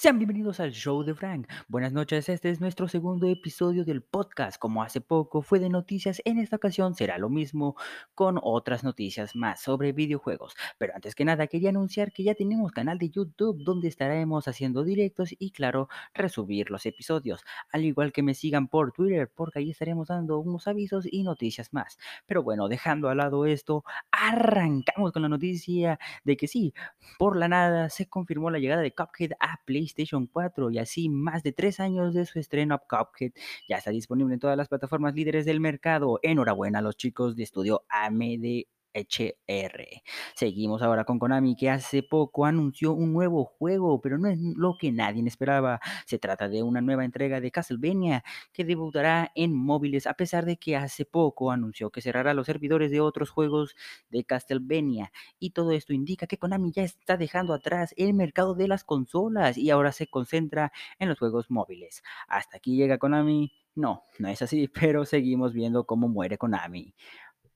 Sean bienvenidos al show de Frank. Buenas noches, este es nuestro segundo episodio del podcast. Como hace poco fue de noticias, en esta ocasión será lo mismo con otras noticias más sobre videojuegos. Pero antes que nada quería anunciar que ya tenemos canal de YouTube donde estaremos haciendo directos y claro, resubir los episodios. Al igual que me sigan por Twitter porque ahí estaremos dando unos avisos y noticias más. Pero bueno, dejando al lado esto, arrancamos con la noticia de que sí, por la nada se confirmó la llegada de Cuphead a PlayStation PlayStation 4 y así más de tres años de su estreno, Cuphead ya está disponible en todas las plataformas líderes del mercado. Enhorabuena a los chicos de estudio AMD HR. Seguimos ahora con Konami, que hace poco anunció un nuevo juego, pero no es lo que nadie esperaba. Se trata de una nueva entrega de Castlevania que debutará en móviles, a pesar de que hace poco anunció que cerrará los servidores de otros juegos de Castlevania. Y todo esto indica que Konami ya está dejando atrás el mercado de las consolas y ahora se concentra en los juegos móviles. Hasta aquí llega Konami. No, no es así, pero seguimos viendo cómo muere Konami.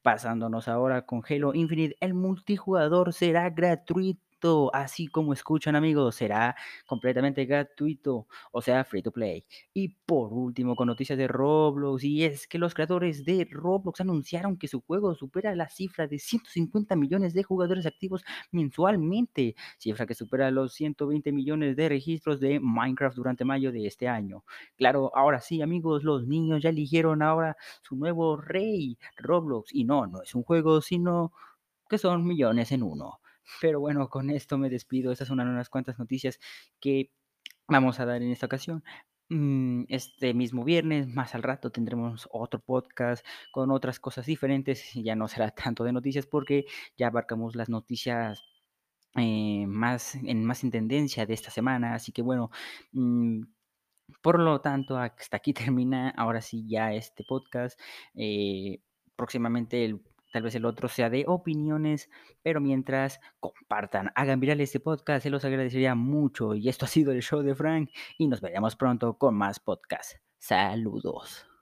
Pasándonos ahora con Halo Infinite, el multijugador será gratuito así como escuchan amigos, será completamente gratuito, o sea, free to play. Y por último, con noticias de Roblox, y es que los creadores de Roblox anunciaron que su juego supera la cifra de 150 millones de jugadores activos mensualmente, cifra que supera los 120 millones de registros de Minecraft durante mayo de este año. Claro, ahora sí amigos, los niños ya eligieron ahora su nuevo rey, Roblox, y no, no es un juego, sino que son millones en uno. Pero bueno, con esto me despido. Estas son unas cuantas noticias que vamos a dar en esta ocasión. Mm, este mismo viernes, más al rato, tendremos otro podcast con otras cosas diferentes. Ya no será tanto de noticias porque ya abarcamos las noticias eh, más, en, más en tendencia de esta semana. Así que bueno, mm, por lo tanto, hasta aquí termina ahora sí ya este podcast. Eh, próximamente el Tal vez el otro sea de opiniones, pero mientras compartan, hagan viral este podcast, se los agradecería mucho. Y esto ha sido el show de Frank y nos veremos pronto con más podcasts. Saludos.